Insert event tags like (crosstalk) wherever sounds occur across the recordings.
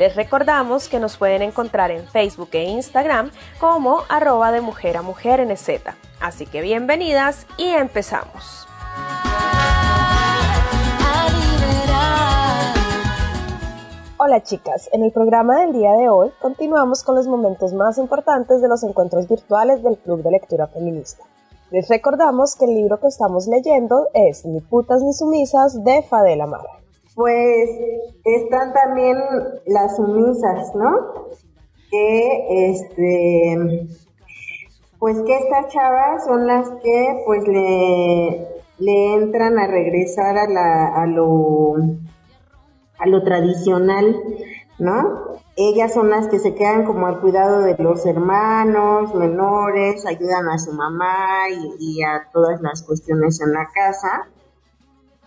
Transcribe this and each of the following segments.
Les recordamos que nos pueden encontrar en Facebook e Instagram como arroba de mujer a mujer NZ. Así que bienvenidas y empezamos. Hola chicas, en el programa del día de hoy continuamos con los momentos más importantes de los encuentros virtuales del Club de Lectura Feminista. Les recordamos que el libro que estamos leyendo es Ni putas ni sumisas de Fadela Mara. Pues están también las sumisas, ¿no? Que este pues que estas chavas son las que pues le, le entran a regresar a, la, a, lo, a lo tradicional, ¿no? Ellas son las que se quedan como al cuidado de los hermanos menores, ayudan a su mamá y, y a todas las cuestiones en la casa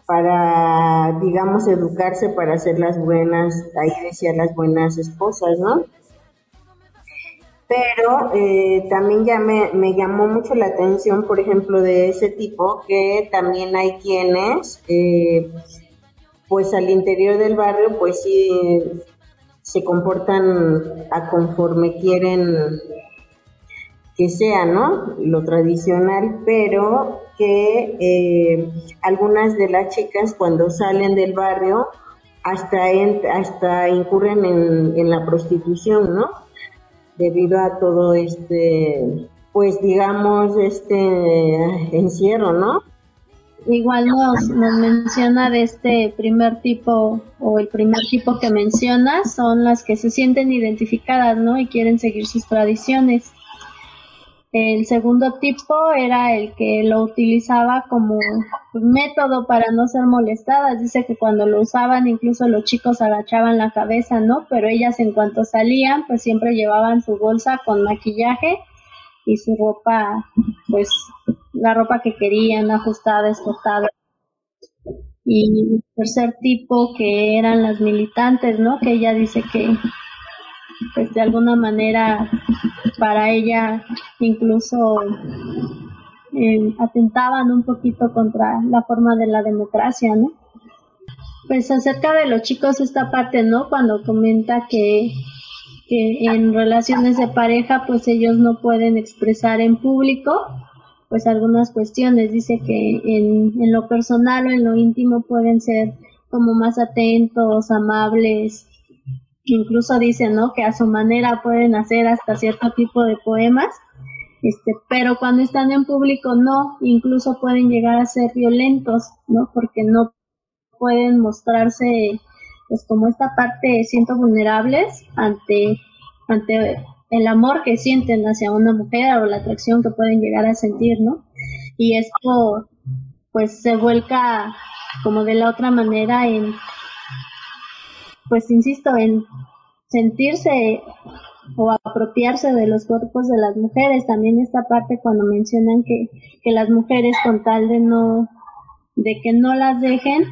para, digamos, educarse para ser las buenas, ahí decía las buenas esposas, ¿no? pero eh, también ya me, me, llamó mucho la atención, por ejemplo, de ese tipo, que también hay quienes, eh, pues al interior del barrio, pues sí se comportan a conforme quieren que sea, ¿no? Lo tradicional, pero que eh, algunas de las chicas cuando salen del barrio hasta, hasta incurren en, en la prostitución, ¿no? debido a todo este, pues digamos, este encierro, ¿no? Igual nos, nos menciona de este primer tipo o el primer tipo que menciona son las que se sienten identificadas, ¿no? Y quieren seguir sus tradiciones. El segundo tipo era el que lo utilizaba como método para no ser molestadas. Dice que cuando lo usaban incluso los chicos agachaban la cabeza, ¿no? Pero ellas en cuanto salían pues siempre llevaban su bolsa con maquillaje y su ropa, pues la ropa que querían, ajustada, escotada. Y el tercer tipo que eran las militantes, ¿no? Que ella dice que pues de alguna manera para ella incluso eh, atentaban un poquito contra la forma de la democracia, ¿no? Pues acerca de los chicos esta parte, ¿no? Cuando comenta que, que en relaciones de pareja pues ellos no pueden expresar en público pues algunas cuestiones, dice que en, en lo personal o en lo íntimo pueden ser como más atentos, amables, incluso dicen, ¿no? Que a su manera pueden hacer hasta cierto tipo de poemas, este, pero cuando están en público no, incluso pueden llegar a ser violentos, ¿no? Porque no pueden mostrarse, pues como esta parte siento vulnerables ante, ante el amor que sienten hacia una mujer o la atracción que pueden llegar a sentir, ¿no? Y esto, pues se vuelca como de la otra manera en pues insisto, en sentirse o apropiarse de los cuerpos de las mujeres. También esta parte cuando mencionan que, que las mujeres con tal de no, de que no las dejen,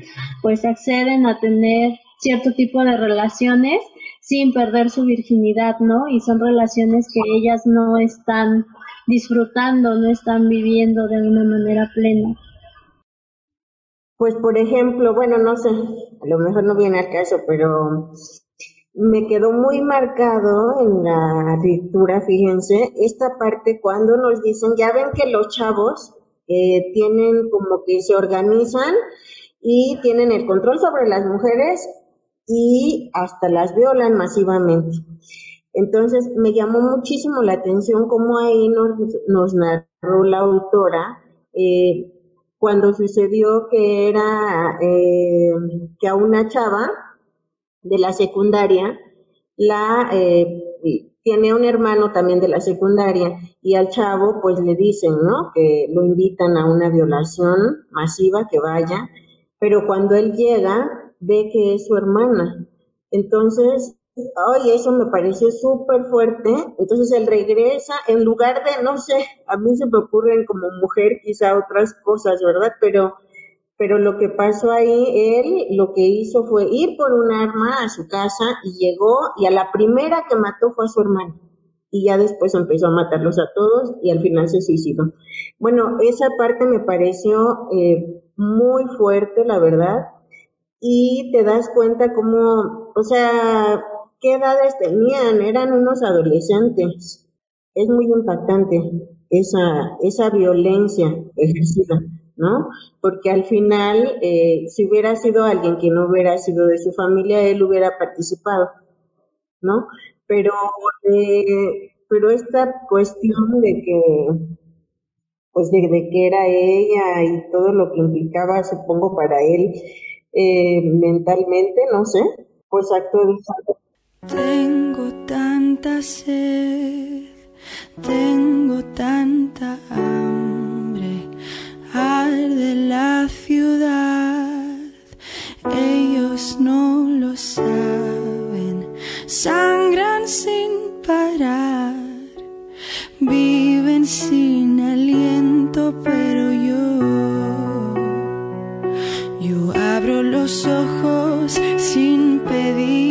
pues acceden a tener cierto tipo de relaciones sin perder su virginidad, ¿no? Y son relaciones que ellas no están disfrutando, no están viviendo de una manera plena. Pues por ejemplo, bueno, no sé, a lo mejor no viene al caso, pero me quedó muy marcado en la lectura, fíjense, esta parte cuando nos dicen, ya ven que los chavos eh, tienen como que se organizan y tienen el control sobre las mujeres y hasta las violan masivamente. Entonces me llamó muchísimo la atención cómo ahí nos, nos narró la autora eh, cuando sucedió que era eh, que a una chava de la secundaria la eh, tiene un hermano también de la secundaria y al chavo pues le dicen, ¿no? Que lo invitan a una violación masiva, que vaya, pero cuando él llega ve que es su hermana. Entonces, ay, eso me pareció súper fuerte. Entonces él regresa, en lugar de, no sé, a mí se me ocurren como mujer quizá otras cosas, ¿verdad? Pero pero lo que pasó ahí, él lo que hizo fue ir por un arma a su casa y llegó y a la primera que mató fue a su hermano. Y ya después empezó a matarlos a todos y al final se suicidó. Bueno, esa parte me pareció eh, muy fuerte, la verdad. Y te das cuenta cómo, o sea, qué edades tenían, eran unos adolescentes. Es muy impactante esa, esa violencia ejercida. ¿no? Porque al final, eh, si hubiera sido alguien que no hubiera sido de su familia, él hubiera participado, ¿no? Pero, eh, pero esta cuestión de que, pues de, que era ella y todo lo que implicaba, supongo, para él eh, mentalmente, no sé, pues actuó Tengo tanta sed, tengo tanta de la ciudad. Ellos no lo saben, sangran sin parar, viven sin aliento, pero yo, yo abro los ojos sin pedir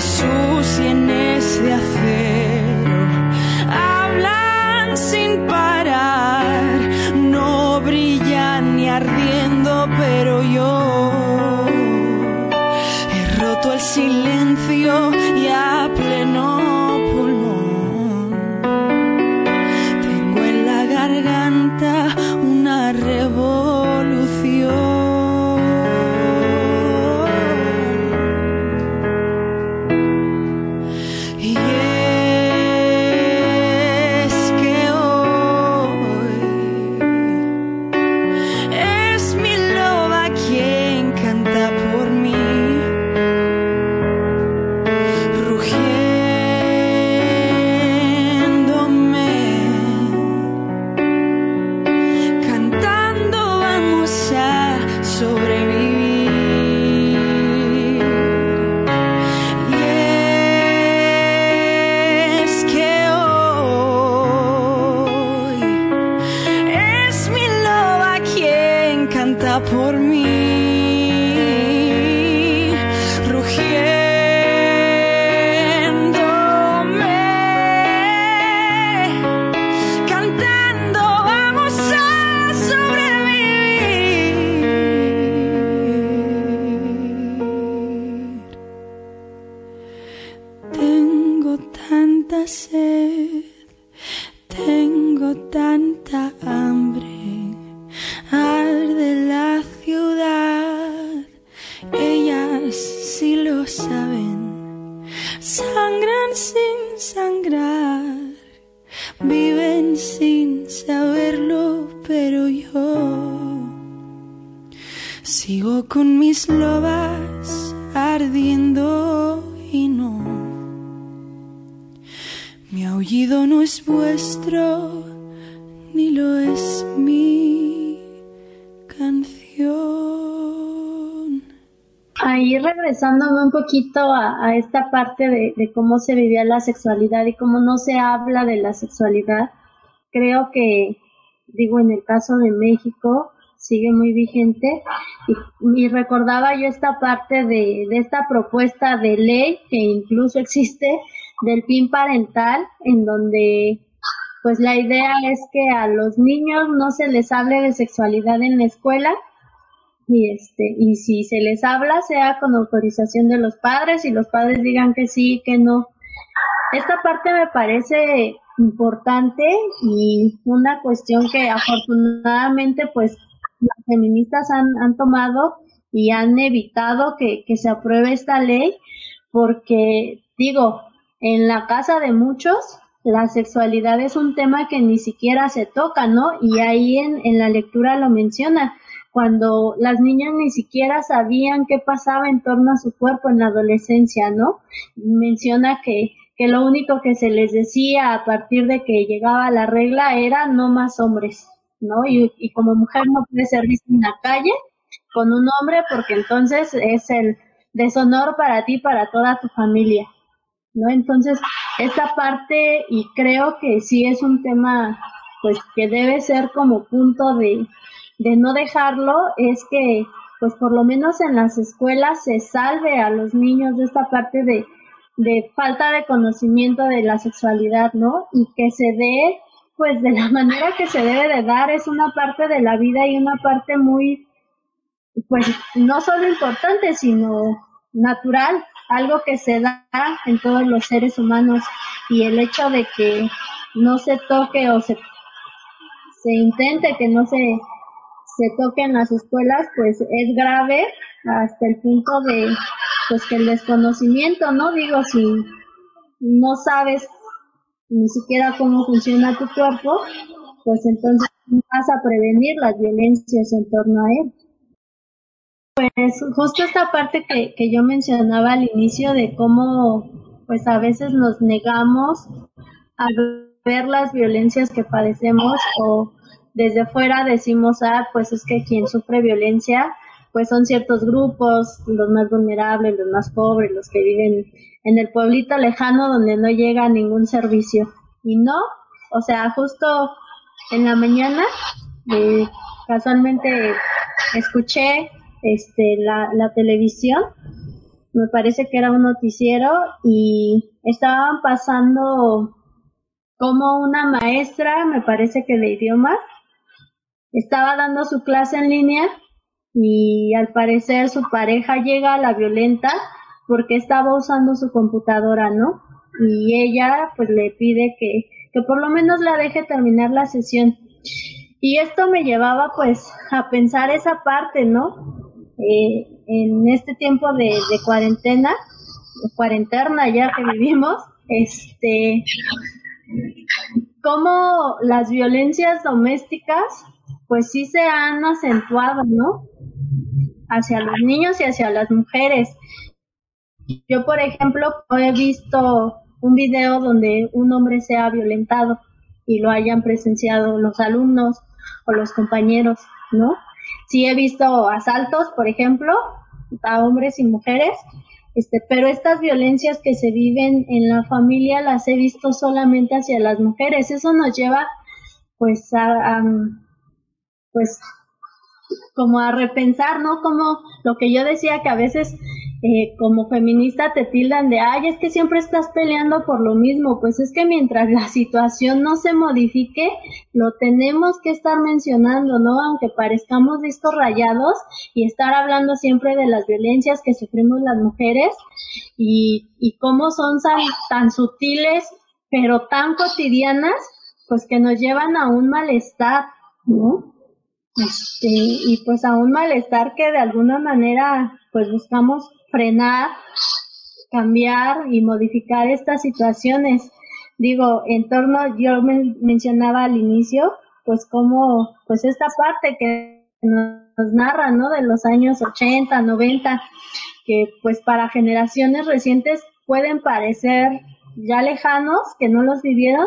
quien sangran sin sangrar, viven sin saberlo, pero yo sigo con mis lobas ardiendo y no. Mi aullido no es vuestro, ni lo es mi Ahí regresándome un poquito a, esta parte de, cómo se vivía la sexualidad y cómo no se habla de la sexualidad, creo que, digo, en el caso de México, sigue muy vigente. Y, y recordaba yo esta parte de, de esta propuesta de ley que incluso existe del PIN parental en donde pues la idea es que a los niños no se les hable de sexualidad en la escuela y este y si se les habla sea con autorización de los padres y los padres digan que sí que no esta parte me parece importante y una cuestión que afortunadamente pues las feministas han, han tomado y han evitado que, que se apruebe esta ley porque digo en la casa de muchos la sexualidad es un tema que ni siquiera se toca, ¿no? Y ahí en, en la lectura lo menciona, cuando las niñas ni siquiera sabían qué pasaba en torno a su cuerpo en la adolescencia, ¿no? Menciona que, que lo único que se les decía a partir de que llegaba la regla era no más hombres, ¿no? Y, y como mujer no puede ser vista en la calle con un hombre porque entonces es el deshonor para ti, para toda tu familia. ¿no? Entonces, esta parte, y creo que sí es un tema, pues, que debe ser como punto de, de no dejarlo, es que, pues, por lo menos en las escuelas se salve a los niños de esta parte de, de falta de conocimiento de la sexualidad, ¿no? Y que se dé, pues, de la (laughs) manera que se debe de dar, es una parte de la vida y una parte muy, pues, no solo importante, sino natural, algo que se da en todos los seres humanos y el hecho de que no se toque o se, se intente que no se, se toque en las escuelas, pues es grave hasta el punto de pues que el desconocimiento, ¿no? Digo, si no sabes ni siquiera cómo funciona tu cuerpo, pues entonces vas a prevenir las violencias en torno a él. Pues justo esta parte que, que yo mencionaba al inicio de cómo pues a veces nos negamos a ver las violencias que padecemos o desde fuera decimos, ah, pues es que quien sufre violencia pues son ciertos grupos, los más vulnerables, los más pobres, los que viven en el pueblito lejano donde no llega ningún servicio. Y no, o sea, justo en la mañana, eh, casualmente escuché este, la, la televisión, me parece que era un noticiero y estaban pasando como una maestra, me parece que de idioma, estaba dando su clase en línea y al parecer su pareja llega a la violenta porque estaba usando su computadora, ¿no? Y ella pues le pide que, que por lo menos la deje terminar la sesión. Y esto me llevaba pues a pensar esa parte, ¿no? Eh, en este tiempo de, de cuarentena, cuarentena ya que vivimos, este, cómo las violencias domésticas pues sí se han acentuado, ¿no? Hacia los niños y hacia las mujeres. Yo, por ejemplo, he visto un video donde un hombre se ha violentado y lo hayan presenciado los alumnos o los compañeros, ¿no? Sí he visto asaltos, por ejemplo, a hombres y mujeres, este, pero estas violencias que se viven en la familia las he visto solamente hacia las mujeres. Eso nos lleva, pues, a pues, como a repensar, ¿no? Como lo que yo decía que a veces eh, como feminista te tildan de, ay, es que siempre estás peleando por lo mismo. Pues es que mientras la (laughs) situación no se modifique, lo tenemos que estar mencionando, ¿no? Aunque parezcamos discos rayados y estar hablando siempre de las violencias que sufrimos las mujeres y, y cómo son tan, tan sutiles, pero tan cotidianas, pues que nos llevan a un malestar, ¿no? Este, y pues a un malestar que de alguna manera pues buscamos frenar, cambiar y modificar estas situaciones. Digo, en torno, yo mencionaba al inicio, pues como, pues esta parte que nos narra, ¿no? De los años 80, 90, que pues para generaciones recientes pueden parecer ya lejanos, que no los vivieron,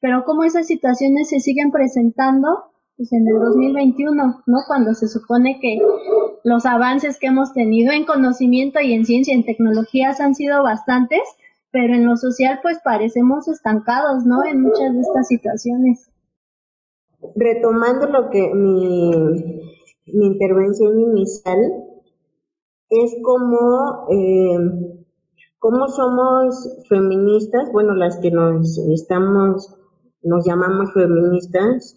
pero como esas situaciones se siguen presentando pues en el 2021, ¿no? Cuando se supone que los avances que hemos tenido en conocimiento y en ciencia y en tecnologías han sido bastantes, pero en lo social pues parecemos estancados, ¿no? En muchas de estas situaciones. Retomando lo que mi, mi intervención inicial, es como, eh, como somos feministas, bueno, las que nos estamos, nos llamamos feministas,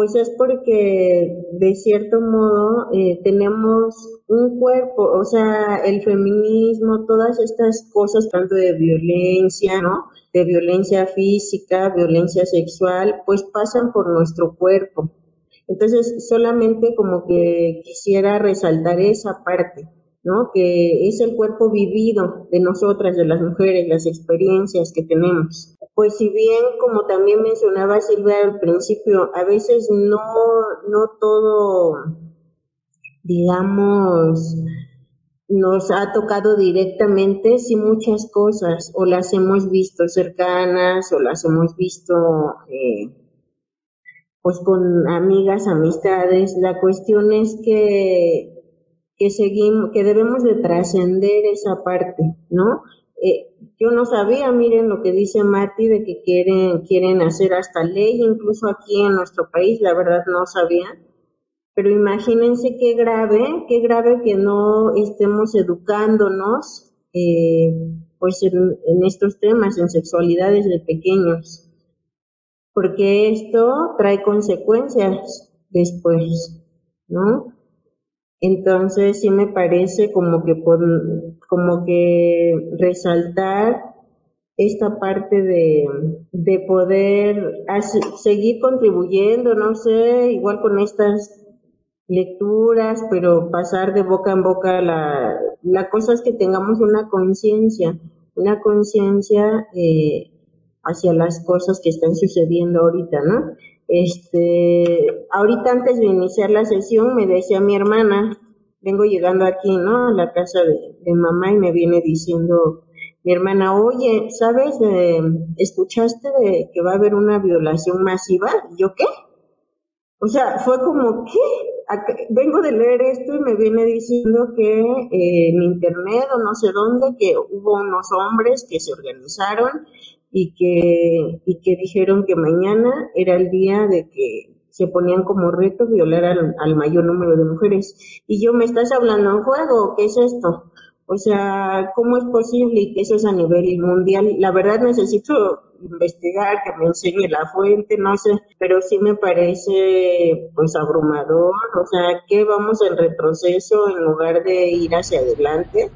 pues es porque de cierto modo eh, tenemos un cuerpo, o sea, el feminismo, todas estas cosas, tanto de violencia, ¿no? De violencia física, violencia sexual, pues pasan por nuestro cuerpo. Entonces, solamente como que quisiera resaltar esa parte. ¿no? Que es el cuerpo vivido de nosotras, de las mujeres, las experiencias que tenemos. Pues si bien, como también mencionaba Silvia al principio, a veces no, no todo, digamos, nos ha tocado directamente, sí muchas cosas, o las hemos visto cercanas, o las hemos visto, eh, pues con amigas, amistades. La cuestión es que que seguimos, que debemos de trascender esa parte, ¿no? Eh, yo no sabía, miren lo que dice Mati, de que quieren, quieren hacer hasta ley, incluso aquí en nuestro país, la verdad no sabía. Pero imagínense qué grave, qué grave que no estemos educándonos, eh, pues en, en estos temas, en sexualidades de pequeños. Porque esto trae consecuencias después, ¿no? Entonces sí me parece como que por, como que resaltar esta parte de, de poder seguir contribuyendo, no sé, igual con estas lecturas, pero pasar de boca en boca la, la cosa es que tengamos una conciencia, una conciencia eh, hacia las cosas que están sucediendo ahorita, ¿no? Este, ahorita antes de iniciar la sesión me decía mi hermana, vengo llegando aquí, ¿no? A la casa de, mamá y me viene diciendo mi hermana, oye, ¿sabes? ¿Escuchaste de que va a haber una violación masiva? ¿Y yo qué? O sea, fue como, ¿qué? vengo de leer esto y me viene diciendo que eh, en internet o no sé dónde, que hubo unos hombres que se organizaron y que, y que dijeron que mañana era el día de que se ponían como reto violar al, mayor número de mujeres. Y yo, ¿me estás hablando en juego? ¿Qué es esto? O sea, ¿cómo es posible que eso es a nivel mundial? La verdad necesito investigar, que me enseñe la fuente, no sé, pero sí me parece pues abrumador, o sea, que vamos en retroceso en lugar de ir hacia adelante.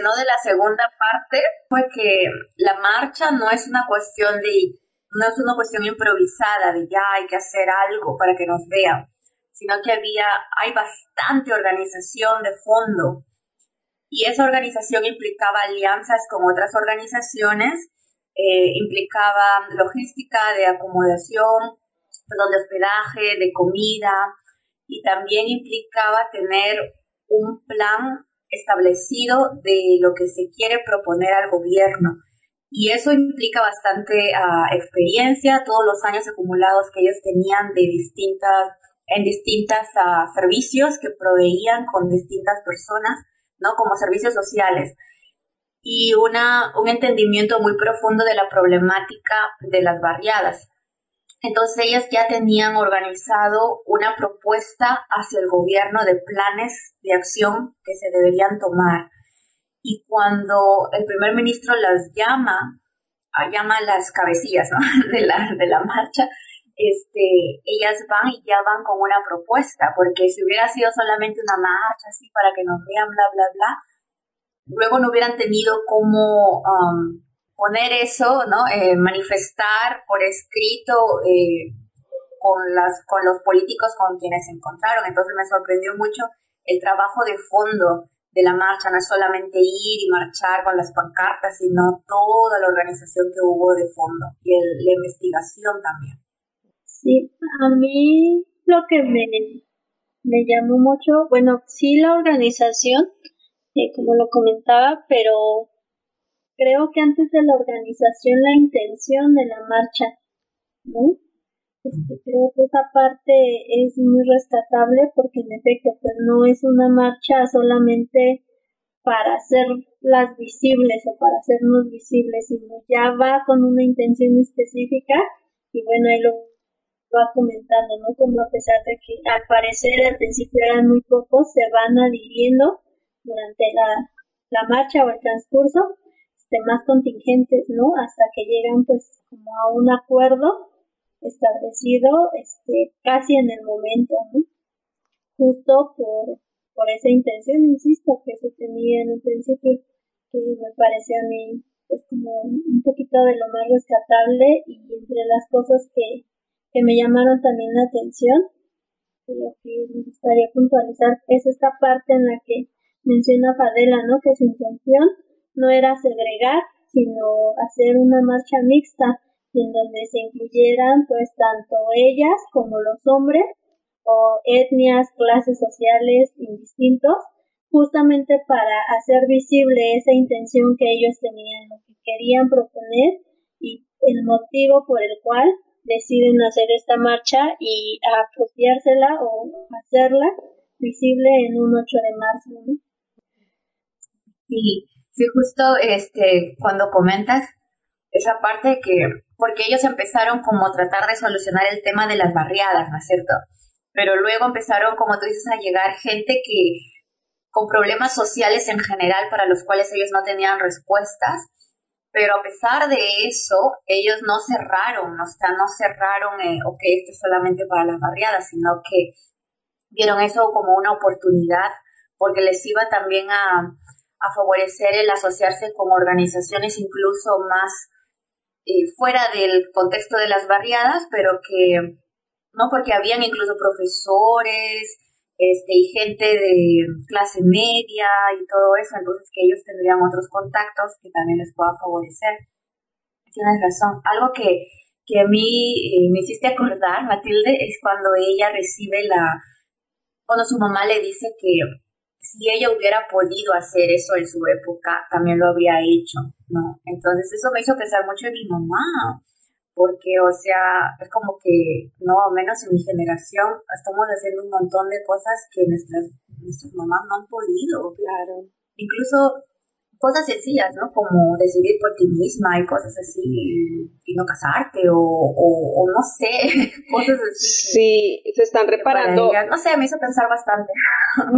De la segunda parte fue que la marcha no es una cuestión de, no es una cuestión improvisada de ya hay que hacer algo para que nos vean, sino que había, hay bastante organización de fondo. Y esa organización implicaba alianzas con otras organizaciones, eh, implicaba logística de acomodación, de hospedaje, de comida y también implicaba tener un plan establecido de lo que se quiere proponer al gobierno. Y eso implica bastante ah, experiencia, todos los años acumulados que ellos tenían de distintas, en distintos ah, servicios que proveían con distintas personas, ¿no? Como servicios sociales. Y una, un entendimiento muy profundo de la problemática de las barriadas. Entonces ellas ya tenían organizado una propuesta hacia el gobierno de planes de acción que se deberían tomar. Y cuando el primer ministro las llama, ah, llama a las cabecillas (laughs) de, la, de la marcha, este, ellas van y ya van con una propuesta, porque si hubiera sido solamente una marcha así para que nos vean, bla, bla, bla, luego no hubieran tenido como um, poner eso, ¿no? Eh, manifestar por escrito eh, con, las, con los políticos con quienes se encontraron. Entonces me sorprendió mucho el trabajo de fondo de la marcha, no es solamente ir y marchar con las pancartas, sino toda la organización que hubo de fondo y la investigación también. Sí, a mí lo que me, me llamó mucho, bueno, sí la organización, eh, como lo comentaba, pero creo que antes de la organización la intención de la marcha, ¿no? Este, creo que esa parte es muy rescatable porque en efecto pues no es una marcha solamente para hacerlas visibles o para hacernos visibles, sino ya va con una intención específica y bueno, ahí lo va comentando, ¿no? Como a pesar de que al parecer al principio eran muy pocos, se van adhiriendo durante la, la marcha o el transcurso más contingentes, ¿no? Hasta que llegan pues como a un acuerdo establecido este casi en el momento, ¿no? Justo por, por esa intención, insisto, que se tenía en un principio, que me parece a mí pues como un poquito de lo más rescatable y entre las cosas que, que me llamaron también la atención, que me gustaría puntualizar, es esta parte en la que menciona Fadela, ¿no? Que su intención no era segregar, sino hacer una marcha mixta en donde se incluyeran pues tanto ellas como los hombres o etnias, clases sociales indistintos, justamente para hacer visible esa intención que ellos tenían, lo que querían proponer y el motivo por el cual deciden hacer esta marcha y apropiársela o hacerla visible en un 8 de marzo. Sí, Sí, justo este, cuando comentas esa parte que, porque ellos empezaron como a tratar de solucionar el tema de las barriadas, ¿no es cierto? Pero luego empezaron, como tú dices, a llegar gente que con problemas sociales en general para los cuales ellos no tenían respuestas, pero a pesar de eso, ellos no cerraron, o sea, no cerraron, eh, ok, esto es solamente para las barriadas, sino que vieron eso como una oportunidad, porque les iba también a, a favorecer el asociarse con organizaciones incluso más eh, fuera del contexto de las barriadas, pero que no porque habían incluso profesores este, y gente de clase media y todo eso, entonces que ellos tendrían otros contactos que también les pueda favorecer. Tienes razón. Algo que, que a mí eh, me hiciste acordar, Matilde, es cuando ella recibe la, cuando su mamá le dice que si ella hubiera podido hacer eso en su época, también lo habría hecho, ¿no? Entonces eso me hizo pensar mucho en mi mamá, porque, o sea, es como que, no, menos en mi generación, estamos haciendo un montón de cosas que nuestras, nuestras mamás no han podido. Claro. Incluso cosas sencillas, ¿no? Como decidir por ti misma y cosas así, y no casarte, o, o, no sé, (laughs) cosas así. Sí, se están reparando. no sé, me hizo pensar bastante. (laughs)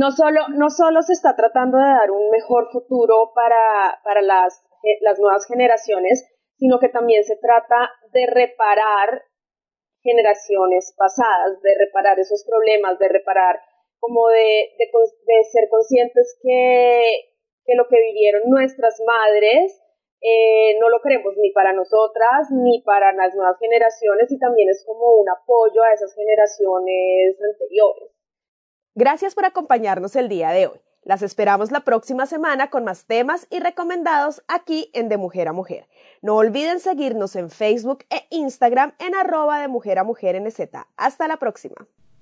No solo, no solo se está tratando de dar un mejor futuro para, para las, las nuevas generaciones, sino que también se trata de reparar generaciones pasadas, de reparar esos problemas, de reparar como de, de, de ser conscientes que que lo que vivieron nuestras madres eh, no lo queremos ni para nosotras ni para las nuevas generaciones y también es como un apoyo a esas generaciones anteriores. Gracias por acompañarnos el día de hoy. Las esperamos la próxima semana con más temas y recomendados aquí en De Mujer a Mujer. No olviden seguirnos en Facebook e Instagram en arroba de Mujer a Mujer NZ. Hasta la próxima.